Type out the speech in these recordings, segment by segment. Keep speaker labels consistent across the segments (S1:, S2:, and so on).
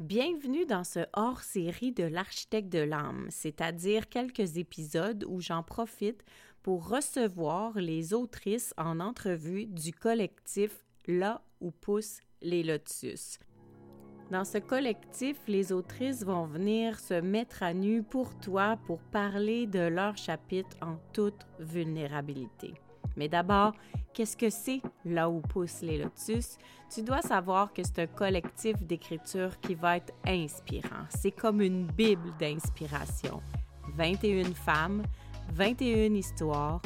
S1: Bienvenue dans ce hors-série de l'architecte de l'âme, c'est-à-dire quelques épisodes où j'en profite pour recevoir les autrices en entrevue du collectif Là où poussent les lotus. Dans ce collectif, les autrices vont venir se mettre à nu pour toi pour parler de leur chapitre en toute vulnérabilité. Mais d'abord, qu'est-ce que c'est là où poussent les lotus? Tu dois savoir que c'est un collectif d'écriture qui va être inspirant. C'est comme une bible d'inspiration. 21 femmes, 21 histoires,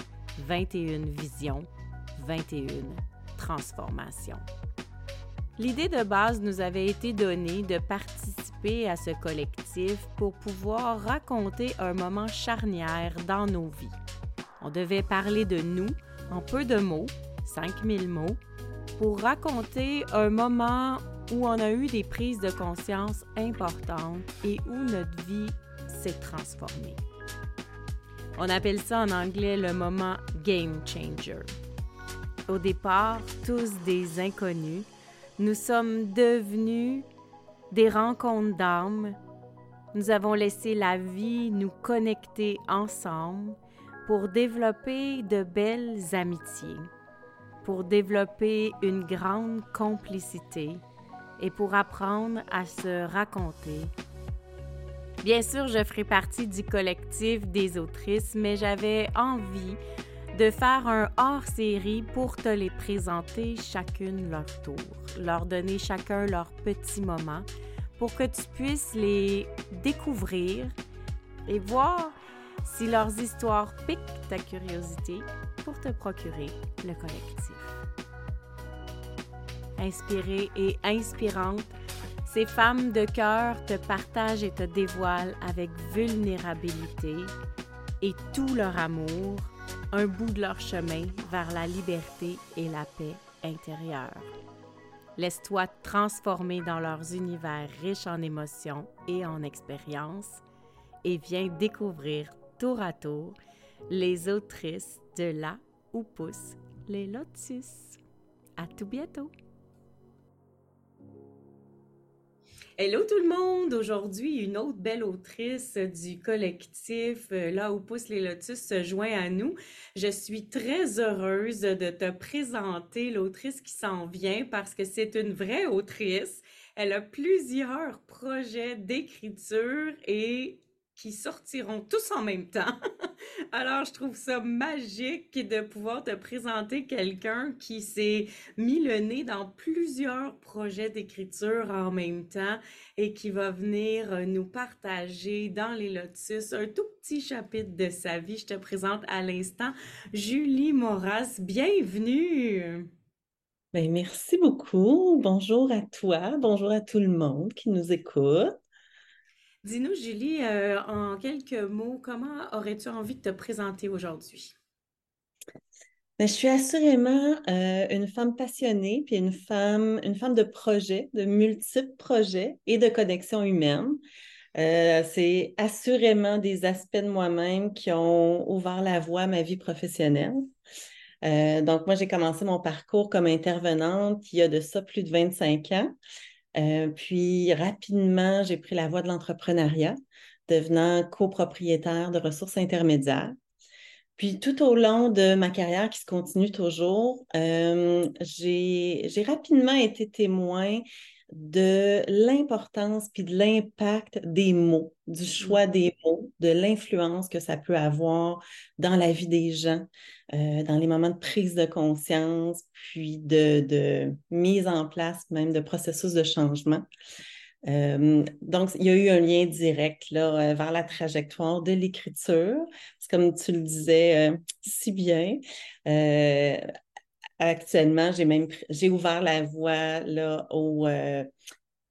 S1: 21 visions, 21 transformations. L'idée de base nous avait été donnée de participer à ce collectif pour pouvoir raconter un moment charnière dans nos vies. On devait parler de nous, en peu de mots, 5000 mots, pour raconter un moment où on a eu des prises de conscience importantes et où notre vie s'est transformée. On appelle ça en anglais le moment game changer. Au départ, tous des inconnus, nous sommes devenus des rencontres d'âmes. Nous avons laissé la vie nous connecter ensemble pour développer de belles amitiés, pour développer une grande complicité et pour apprendre à se raconter. Bien sûr, je ferai partie du collectif des autrices, mais j'avais envie de faire un hors-série pour te les présenter chacune leur tour, leur donner chacun leur petit moment pour que tu puisses les découvrir et voir si leurs histoires piquent ta curiosité pour te procurer le collectif. Inspirée et inspirante, ces femmes de cœur te partagent et te dévoilent avec vulnérabilité et tout leur amour un bout de leur chemin vers la liberté et la paix intérieure. Laisse-toi transformer dans leurs univers riches en émotions et en expériences et viens découvrir tour à tour les autrices de là où poussent les lotus. À tout bientôt! Hello tout le monde! Aujourd'hui, une autre belle autrice du collectif euh, Là où poussent les lotus se joint à nous. Je suis très heureuse de te présenter l'autrice qui s'en vient parce que c'est une vraie autrice. Elle a plusieurs projets d'écriture et qui sortiront tous en même temps. Alors, je trouve ça magique de pouvoir te présenter quelqu'un qui s'est mis le nez dans plusieurs projets d'écriture en même temps et qui va venir euh, nous partager dans les Lotus un tout petit chapitre de sa vie. Je te présente à l'instant Julie Moras. Bienvenue!
S2: Bien, merci beaucoup. Bonjour à toi, bonjour à tout le monde qui nous écoute.
S1: Dis-nous, Julie, euh, en quelques mots, comment aurais-tu envie de te présenter aujourd'hui?
S2: Ben, je suis assurément euh, une femme passionnée, puis une femme, une femme de projet, de multiples projets et de connexion humaine. Euh, c'est assurément des aspects de moi-même qui ont ouvert la voie à ma vie professionnelle. donc, moi, j'ai commencé mon parcours comme intervenante il y a de ça plus de 25 ans. Euh, puis rapidement, j'ai pris la voie de l'entrepreneuriat, devenant copropriétaire de ressources intermédiaires. Puis tout au long de ma carrière qui se continue toujours, euh, j'ai rapidement été témoin de l'importance puis de l'impact des mots, du mmh. choix des mots, de l'influence que ça peut avoir dans la vie des gens, euh, dans les moments de prise de conscience, puis de, mise en place même de processus de changement. Euh, donc, il y a eu un lien direct là, euh, vers la trajectoire de l'écriture. Comme tu le disais si bien, actuellement, j'ai même j'ai ouvert la voie là, au, euh,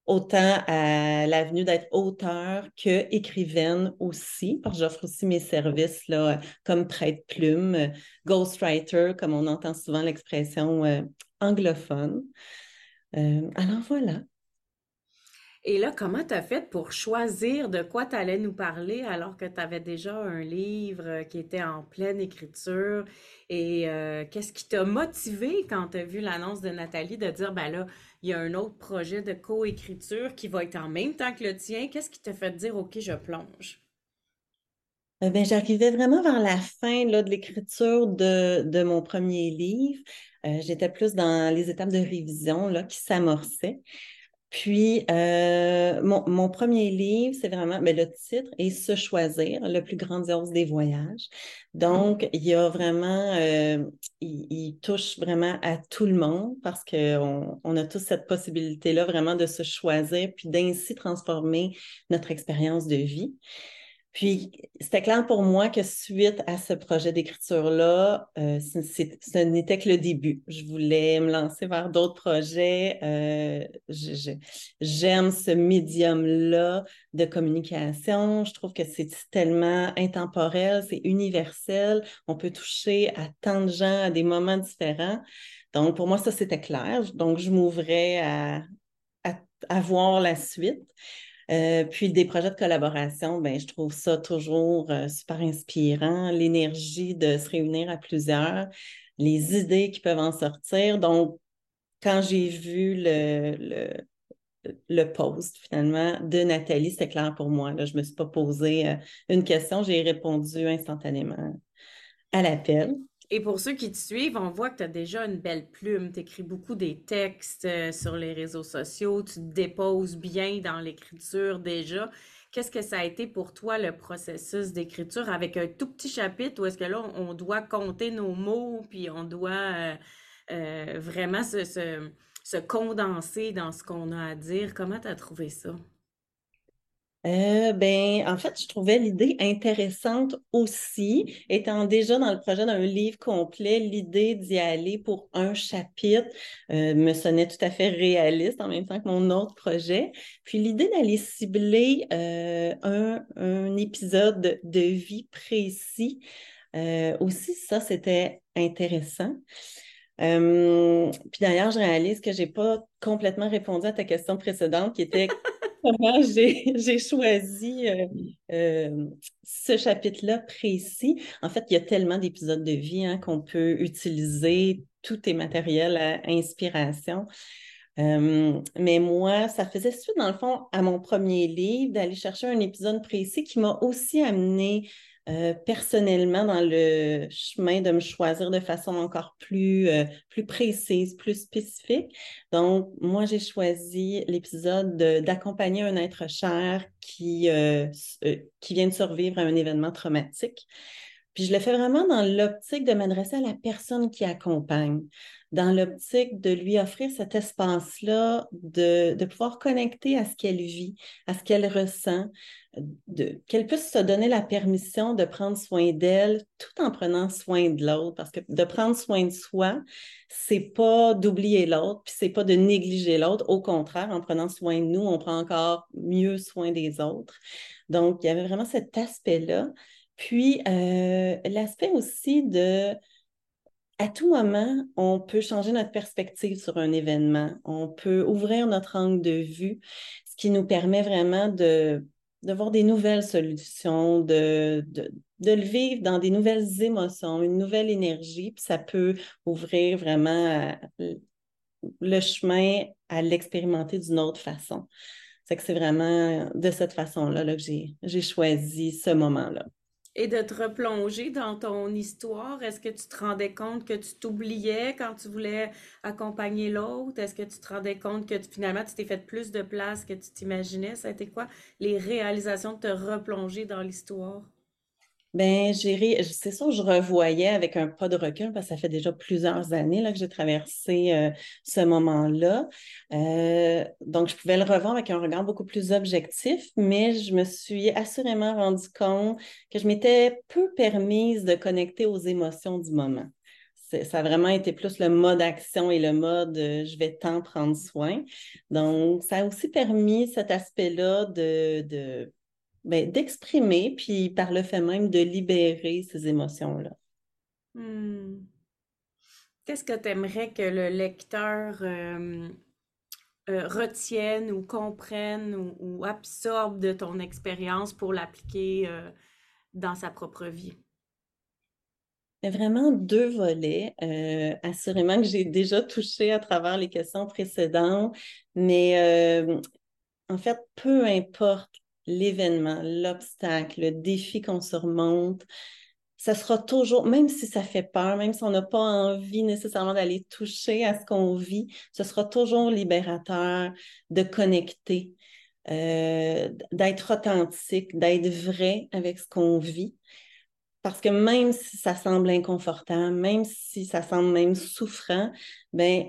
S2: autant à l'avenue d'être auteur que écrivaine aussi, parce que j'offre aussi mes services là, comme prête-plume, ghostwriter, comme on entend souvent l'expression euh, anglophone. Euh, alors voilà.
S1: Et là, comment tu as fait pour choisir de quoi tu allais nous parler alors que tu avais déjà un livre euh, qui était en pleine écriture? Et euh, qu'est-ce qui t'a motivé quand tu as vu l'annonce de Nathalie de dire, ben là, il y a un autre projet de coécriture qui va être en même temps que le tien? Qu'est-ce qui t'a fait dire, OK, je plonge?
S2: Euh, ben, j'arrivais vraiment vers la fin là, de l'écriture de, mon premier livre. J'étais plus dans les étapes de révision qui s'amorçaient. Puis, euh, mon, premier livre, c'est vraiment, mais ben, le titre est Se choisir, le plus grandiose des voyages. Donc, il y a vraiment, euh, il, touche vraiment à tout le monde parce qu'on on a tous cette possibilité-là vraiment de se choisir puis d'ainsi transformer notre expérience de vie. Puis, c'était clair pour moi que suite à ce projet d'écriture-là, euh, ce n'était que le début. Je voulais me lancer vers d'autres projets. Euh, j'aime ce médium-là de communication. Je trouve que c'est tellement intemporel, c'est universel. On peut toucher à tant de gens à des moments différents. Donc, pour moi, ça, c'était clair. Donc, je m'ouvrais à, à voir la suite. Euh, puis des projets de collaboration, ben, je trouve ça toujours euh, super inspirant, l'énergie de se réunir à plusieurs, les idées qui peuvent en sortir. Donc, quand j'ai vu le, le, post finalement de Nathalie, c'était clair pour moi. Là, je ne me suis pas posé euh, une question, j'ai répondu instantanément à l'appel.
S1: Et pour ceux qui te suivent, on voit que tu as déjà une belle plume. Tu écris beaucoup des textes euh, sur les réseaux sociaux, tu te déposes bien dans l'écriture déjà. Qu'est-ce que ça a été pour toi le processus d'écriture? Avec un tout petit chapitre ou est-ce que là, on doit compter nos mots puis on doit euh, euh, vraiment se, se, condenser dans ce qu'on a à dire? Comment tu as trouvé ça?
S2: Euh, ben, en fait, je trouvais l'idée intéressante aussi, étant déjà dans le projet d'un livre complet, l'idée d'y aller pour un chapitre euh, me sonnait tout à fait réaliste en même temps que mon autre projet. Puis l'idée d'aller cibler euh, un, un, épisode de vie précis, aussi, ça, c'était intéressant. puis d'ailleurs, je réalise que je n'ai pas complètement répondu à ta question précédente qui était comment j'ai choisi euh, euh, ce chapitre-là précis. En fait, il y a tellement d'épisodes de vie hein, qu'on peut utiliser. Tout est matériel à inspiration. Euh, mais moi, ça faisait suite, dans le fond, à mon premier livre, d'aller chercher un épisode précis qui m'a aussi amené euh, personnellement dans le chemin de me choisir de façon encore plus, euh, précise, plus spécifique. Donc, moi, j'ai choisi l'épisode d'accompagner un être cher qui, euh, qui vient de survivre à un événement traumatique. Puis je le fais vraiment dans l'optique de m'adresser à la personne qui accompagne, dans l'optique de lui offrir cet espace-là, de, de pouvoir connecter à ce qu'elle vit, à ce qu'elle ressent, qu'elle puisse se donner la permission de prendre soin d'elle tout en prenant soin de l'autre. Parce que de prendre soin de soi, c'est pas d'oublier l'autre, puis c'est pas de négliger l'autre. Au contraire, en prenant soin de nous, on prend encore mieux soin des autres. Donc, il y avait vraiment cet aspect-là. Puis, euh, l'aspect aussi de à tout moment, on peut changer notre perspective sur un événement. On peut ouvrir notre angle de vue, ce qui nous permet vraiment de de voir des nouvelles solutions, de, de, de, le vivre dans des nouvelles émotions, une nouvelle énergie, puis ça peut ouvrir vraiment euh, le chemin à l'expérimenter d'une autre façon. C'est que c'est vraiment de cette façon-là là, que j'ai choisi ce moment-là.
S1: Et de te replonger dans ton histoire, est-ce que tu te rendais compte que tu t'oubliais quand tu voulais accompagner l'autre? Est-ce que tu te rendais compte que finalement tu t'es fait plus de place que tu t'imaginais? Ça a été quoi les réalisations de te replonger dans l'histoire?
S2: Ben, j'ai c'est ça, je revoyais avec un pas de recul parce que ça fait déjà plusieurs années là, que j'ai traversé euh, ce moment-là. Euh, donc, je pouvais le revoir avec un regard beaucoup plus objectif, mais je me suis assurément rendu compte que je m'étais peu permise de connecter aux émotions du moment. Ça a vraiment été plus le mode action et le mode euh, je vais tant prendre soin. Donc, ça a aussi permis cet aspect-là de, de ben, d'exprimer, puis par le fait même de libérer ces émotions-là.
S1: Hmm. Qu'est-ce que tu aimerais que le lecteur euh, euh, retiennent ou comprennent ou, absorbent de ton expérience pour l'appliquer euh, dans sa propre vie?
S2: Vraiment deux volets, euh, assurément que j'ai déjà touché à travers les questions précédentes, mais en fait, peu importe l'événement, l'obstacle, le défi qu'on surmonte, ça sera toujours, même si ça fait peur, même si on n'a pas envie nécessairement d'aller toucher à ce qu'on vit, ce sera toujours libérateur de connecter, euh, d'être authentique, d'être vrai avec ce qu'on vit. Parce que même si ça semble inconfortable, même si ça semble même souffrant, ben,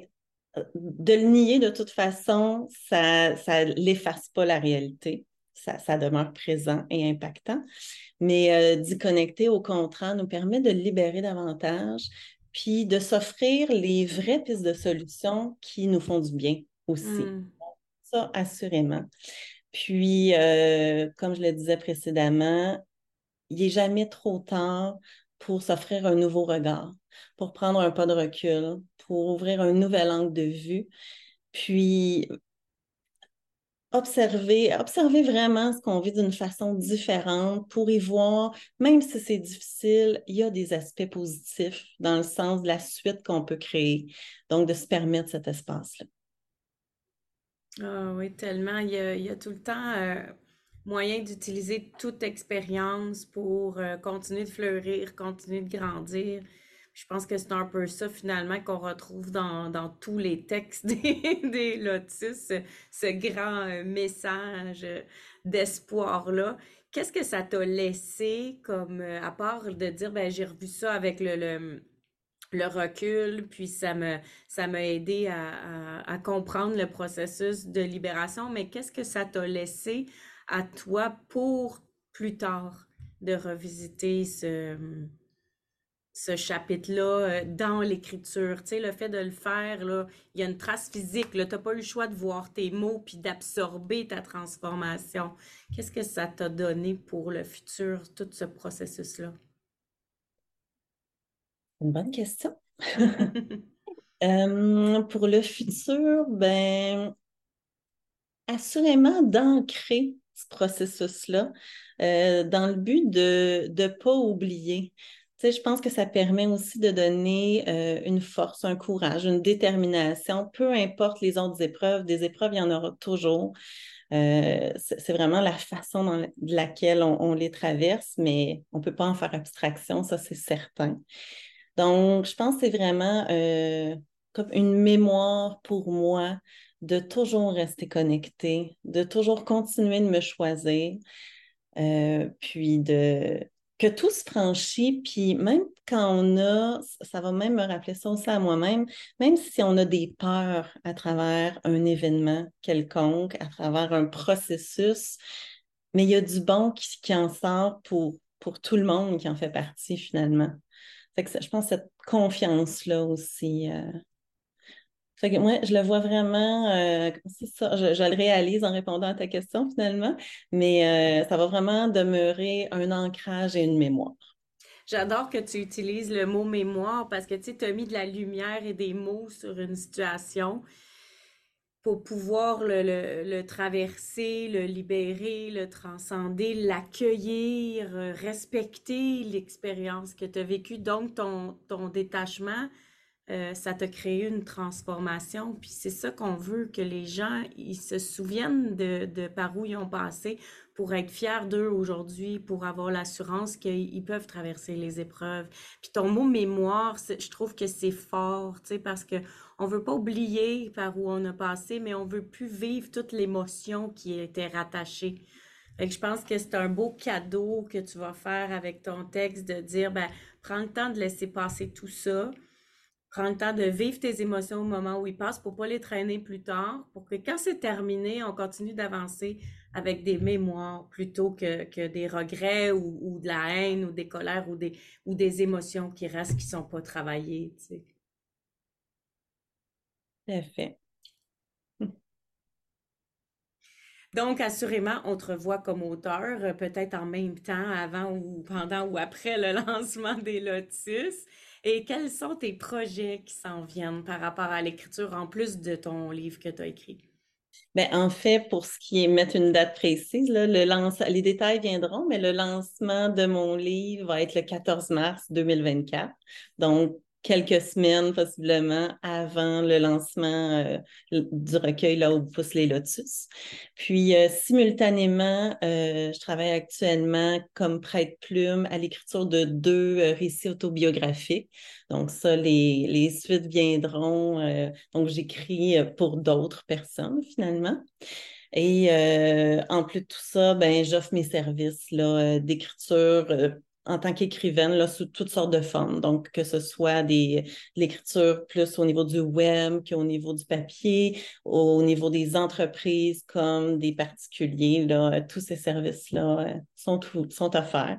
S2: euh, de le nier de toute façon, ça ne l'efface pas la réalité ça, demeure présent et impactant. Mais euh, d'y connecter, au contraire, nous permet de le libérer davantage, puis de s'offrir les vraies pistes de solutions qui nous font du bien aussi. Hmm. Ça, assurément. Puis, euh, comme je le disais précédemment, il n'est jamais trop tard pour s'offrir un nouveau regard, pour prendre un pas de recul, pour ouvrir un nouvel angle de vue. Puis, observer, observer vraiment ce qu'on vit d'une façon différente pour y voir, même si c'est difficile, il y a des aspects positifs dans le sens de la suite qu'on peut créer. Donc, de se permettre cet espace-là.
S1: Ah oui, tellement. Il y a, tout le temps euh, moyen d'utiliser toute expérience pour euh, continuer de fleurir, continuer de grandir. Je pense que c'est un peu ça finalement qu'on retrouve dans, tous les textes des, Lotus, ce, grand euh, message d'espoir-là. Qu'est-ce que ça t'a laissé comme, euh, à part de dire, ben, j'ai revu ça avec le, le, recul, puis ça ça m'a aidé à, à, comprendre le processus de libération, mais qu'est-ce que ça t'a laissé à toi pour plus tard de revisiter ce, ce chapitre-là euh, dans l'écriture. Tu sais, le fait de le faire, là, il y a une trace physique. Tu n'as pas eu le choix de voir tes mots puis d'absorber ta transformation. Qu'est-ce que ça t'a donné pour le futur, tout ce processus-là?
S2: Une bonne question. Euh, pour le futur, ben, assurément d'ancrer ce processus-là euh, dans le but de ne pas oublier je pense que ça permet aussi de donner euh, une force, un courage, une détermination, peu importe les autres épreuves. Des épreuves, il y en aura toujours. Euh, c'est vraiment la façon dans laquelle on, les traverse, mais on ne peut pas en faire abstraction, ça c'est certain. Donc, je pense que c'est vraiment euh, comme une mémoire pour moi de toujours rester connecté, de toujours continuer de me choisir, puis de, que tout se franchit, puis même quand on a, ça va même me rappeler ça aussi à moi-même, même si on a des peurs à travers un événement quelconque, à travers un processus, mais il y a du bon qui, en sort pour, pour tout le monde qui en fait partie finalement. Que je pense cette confiance-là aussi, euh, moi, je le vois vraiment, euh, je, le réalise en répondant à ta question finalement, mais euh, ça va vraiment demeurer un ancrage et une mémoire.
S1: J'adore que tu utilises le mot mémoire parce que tu as mis de la lumière et des mots sur une situation pour pouvoir le, traverser, le libérer, le transcender, l'accueillir, euh, respecter l'expérience que tu as vécue. Donc, ton détachement, euh, ça t'a créé une transformation. Puis c'est ça qu'on veut, que les gens ils se souviennent de, par où ils ont passé pour être fiers d'eux aujourd'hui, pour avoir l'assurance qu'ils peuvent traverser les épreuves. Puis ton mot mémoire, je trouve que c'est fort, tu sais, parce que on veut pas oublier par où on a passé, mais on veut plus vivre toute l'émotion qui était rattachée. Fait que je pense que c'est un beau cadeau que tu vas faire avec ton texte de dire, ben, prends le temps de laisser passer tout ça Prends le temps de vivre tes émotions au moment où ils passent pour pas les traîner plus tard, pour que quand c'est terminé, on continue d'avancer avec des mémoires plutôt que, des regrets ou, de la haine ou des colères ou des, ou des émotions qui restent, qui sont pas travaillées. Tu
S2: fait.
S1: Donc, assurément, on te revoit comme auteur, euh, peut-être en même temps, avant ou pendant ou après le lancement des Lotus. Et quels sont tes projets qui s'en viennent par rapport à l'écriture en plus de ton livre que tu as écrit?
S2: Ben, en fait, pour ce qui est mettre une date précise, le lance... les détails viendront, mais le lancement de mon livre va être le 14 mars 2024. Donc, quelques semaines possiblement avant le lancement euh, du recueil là où poussent les lotus. Puis euh, simultanément, euh, je travaille actuellement comme prête-plume à l'écriture de deux récits autobiographiques. Donc ça, les, les suites viendront. donc j'écris pour d'autres personnes finalement. Et en plus de tout ça, ben, j'offre mes services d'écriture en tant qu'écrivaine là, sous toutes sortes de formes. Donc, que ce soit des, l'écriture plus au niveau du web qu'au niveau du papier, au niveau des entreprises comme des particuliers, là, tous ces services-là euh, sont, sont offerts.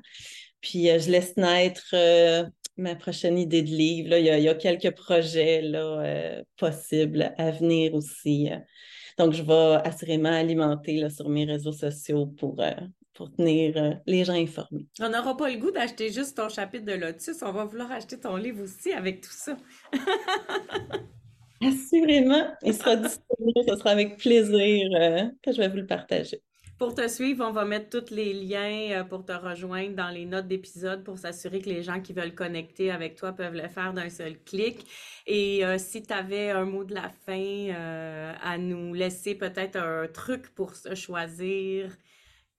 S2: Puis, euh, je laisse naître euh, ma prochaine idée de livre. Là. Il, y a, quelques projets là, possibles à venir aussi. Donc, je vais assurément alimenter là, sur mes réseaux sociaux pour, pour tenir euh, les gens informés.
S1: On n'aura pas le goût d'acheter juste ton chapitre de Lotus, on va vouloir acheter ton livre aussi avec tout ça.
S2: Assurément, il sera disponible, ce sera avec plaisir euh, que je vais vous le partager.
S1: Pour te suivre, on va mettre tous les liens euh, pour te rejoindre dans les notes d'épisode pour s'assurer que les gens qui veulent connecter avec toi peuvent le faire d'un seul clic. Et si tu avais un mot de la fin à nous laisser, peut-être un truc pour se choisir,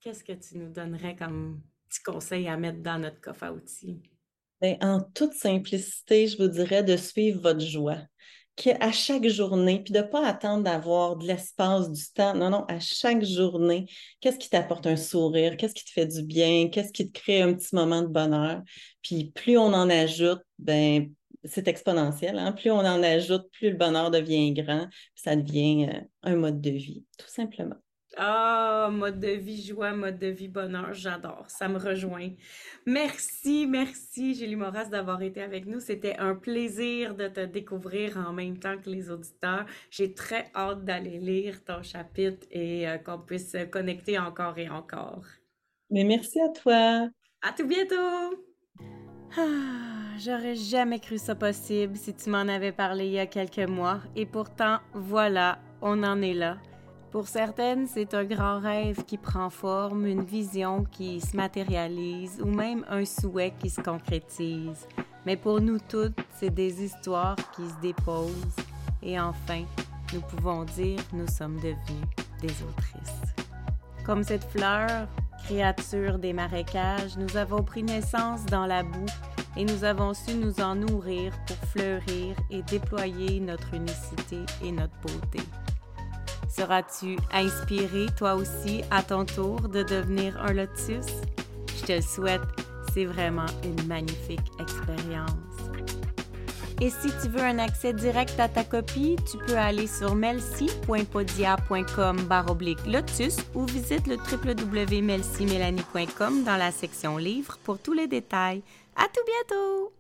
S1: qu'est-ce que tu nous donnerais comme petit conseil à mettre dans notre coffre à outils?
S2: Bien, en toute simplicité, je vous dirais de suivre votre joie. À chaque journée, puis de ne pas attendre d'avoir de l'espace, du temps. Non, non, à chaque journée, qu'est-ce qui t'apporte un sourire? Qu'est-ce qui te fait du bien? Qu'est-ce qui te crée un petit moment de bonheur? Puis plus on en ajoute, ben c'est exponentiel. Hein? Plus on en ajoute, plus le bonheur devient grand, puis ça devient euh, un mode de vie, tout simplement.
S1: Ah, mode de vie joie, mode de vie bonheur, j'adore. Ça me rejoint. Merci, merci, Julie Moras, d'avoir été avec nous. C'était un plaisir de te découvrir en même temps que les auditeurs. J'ai très hâte d'aller lire ton chapitre et euh, qu'on puisse se connecter encore et encore.
S2: Mais merci à toi.
S1: À tout bientôt. Ah, j'aurais jamais cru ça possible si tu m'en avais parlé il y a quelques mois. Et pourtant, voilà, on en est là. Pour certaines, c'est un grand rêve qui prend forme, une vision qui se matérialise ou même un souhait qui se concrétise. Mais pour nous toutes, c'est des histoires qui se déposent et enfin, nous pouvons dire nous sommes devenus des autrices. Comme cette fleur, créature des marécages, nous avons pris naissance dans la boue et nous avons su nous en nourrir pour fleurir et déployer notre unicité et notre beauté. Seras-tu inspiré toi aussi à ton tour de devenir un lotus? Je te le souhaite, c'est vraiment une magnifique expérience. Et si tu veux un accès direct à ta copie, tu peux aller sur melcy.podia.com lotus ou visite le www.melcymélanie.com dans la section livres pour tous les détails. À tout bientôt!